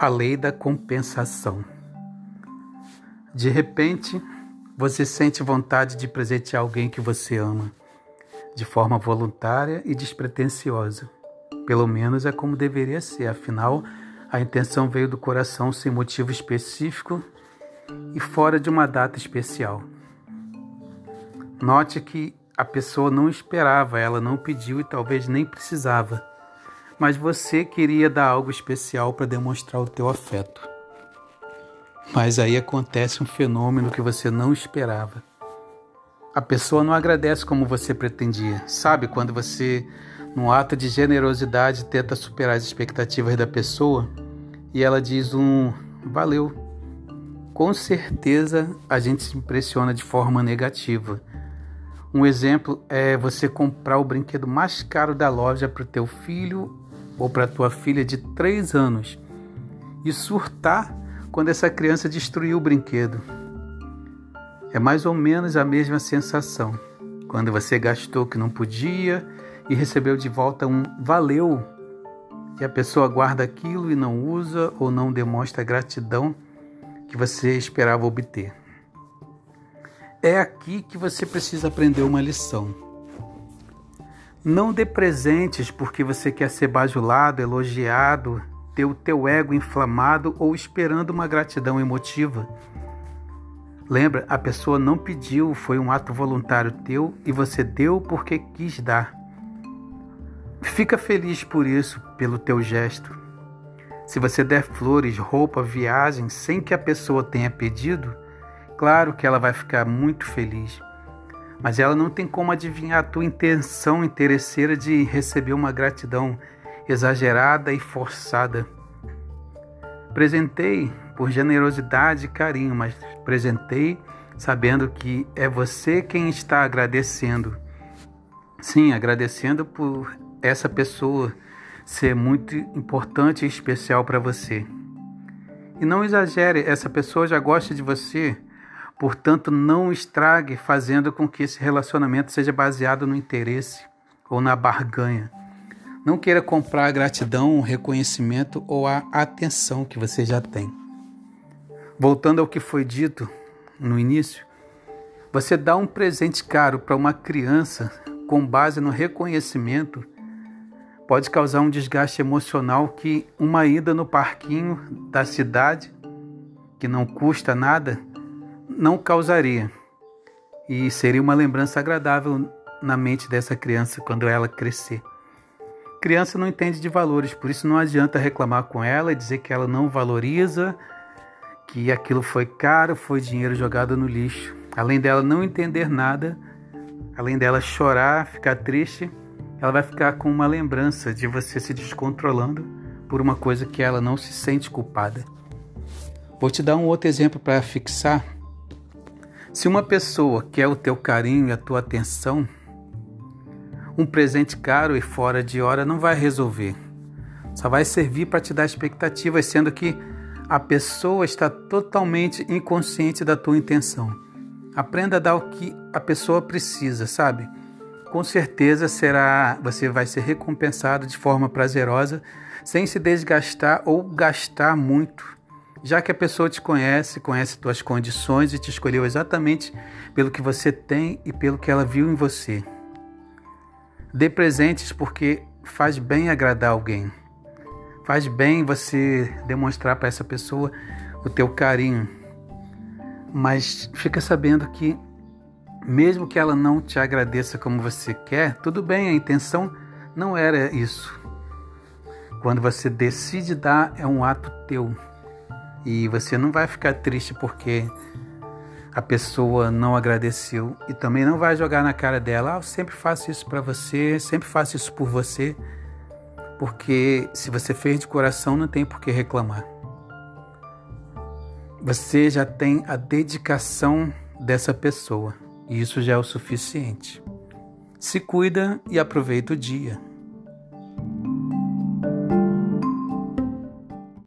A lei da compensação. De repente, você sente vontade de presentear alguém que você ama, de forma voluntária e despretensiosa. Pelo menos é como deveria ser, afinal, a intenção veio do coração sem motivo específico e fora de uma data especial. Note que a pessoa não esperava, ela não pediu e talvez nem precisava, mas você queria dar algo especial para demonstrar o teu afeto. Mas aí acontece um fenômeno que você não esperava. A pessoa não agradece como você pretendia. Sabe quando você, num ato de generosidade, tenta superar as expectativas da pessoa e ela diz um valeu. Com certeza a gente se impressiona de forma negativa um exemplo é você comprar o brinquedo mais caro da loja para o teu filho ou para tua filha de 3 anos e surtar quando essa criança destruiu o brinquedo. É mais ou menos a mesma sensação quando você gastou o que não podia e recebeu de volta um valeu e a pessoa guarda aquilo e não usa ou não demonstra a gratidão que você esperava obter. É aqui que você precisa aprender uma lição. Não dê presentes porque você quer ser bajulado, elogiado, ter o teu ego inflamado ou esperando uma gratidão emotiva. Lembra, a pessoa não pediu, foi um ato voluntário teu e você deu porque quis dar. Fica feliz por isso, pelo teu gesto. Se você der flores, roupa, viagem sem que a pessoa tenha pedido, Claro que ela vai ficar muito feliz, mas ela não tem como adivinhar a tua intenção interesseira de receber uma gratidão exagerada e forçada. Presentei por generosidade e carinho, mas presentei sabendo que é você quem está agradecendo. Sim, agradecendo por essa pessoa ser muito importante e especial para você. E não exagere, essa pessoa já gosta de você Portanto, não estrague fazendo com que esse relacionamento seja baseado no interesse ou na barganha. Não queira comprar a gratidão, o reconhecimento ou a atenção que você já tem. Voltando ao que foi dito no início, você dá um presente caro para uma criança com base no reconhecimento pode causar um desgaste emocional que uma ida no parquinho da cidade, que não custa nada, não causaria. E seria uma lembrança agradável na mente dessa criança quando ela crescer. Criança não entende de valores, por isso não adianta reclamar com ela e dizer que ela não valoriza, que aquilo foi caro, foi dinheiro jogado no lixo. Além dela não entender nada, além dela chorar, ficar triste, ela vai ficar com uma lembrança de você se descontrolando por uma coisa que ela não se sente culpada. Vou te dar um outro exemplo para fixar se uma pessoa quer o teu carinho e a tua atenção, um presente caro e fora de hora não vai resolver. Só vai servir para te dar expectativas, sendo que a pessoa está totalmente inconsciente da tua intenção. Aprenda a dar o que a pessoa precisa, sabe? Com certeza será, você vai ser recompensado de forma prazerosa, sem se desgastar ou gastar muito já que a pessoa te conhece, conhece tuas condições e te escolheu exatamente pelo que você tem e pelo que ela viu em você. Dê presentes porque faz bem agradar alguém. Faz bem você demonstrar para essa pessoa o teu carinho. Mas fica sabendo que mesmo que ela não te agradeça como você quer, tudo bem, a intenção não era isso. Quando você decide dar, é um ato teu. E você não vai ficar triste porque a pessoa não agradeceu e também não vai jogar na cara dela, ah, eu sempre faço isso para você, sempre faço isso por você, porque se você fez de coração não tem por que reclamar. Você já tem a dedicação dessa pessoa e isso já é o suficiente. Se cuida e aproveita o dia.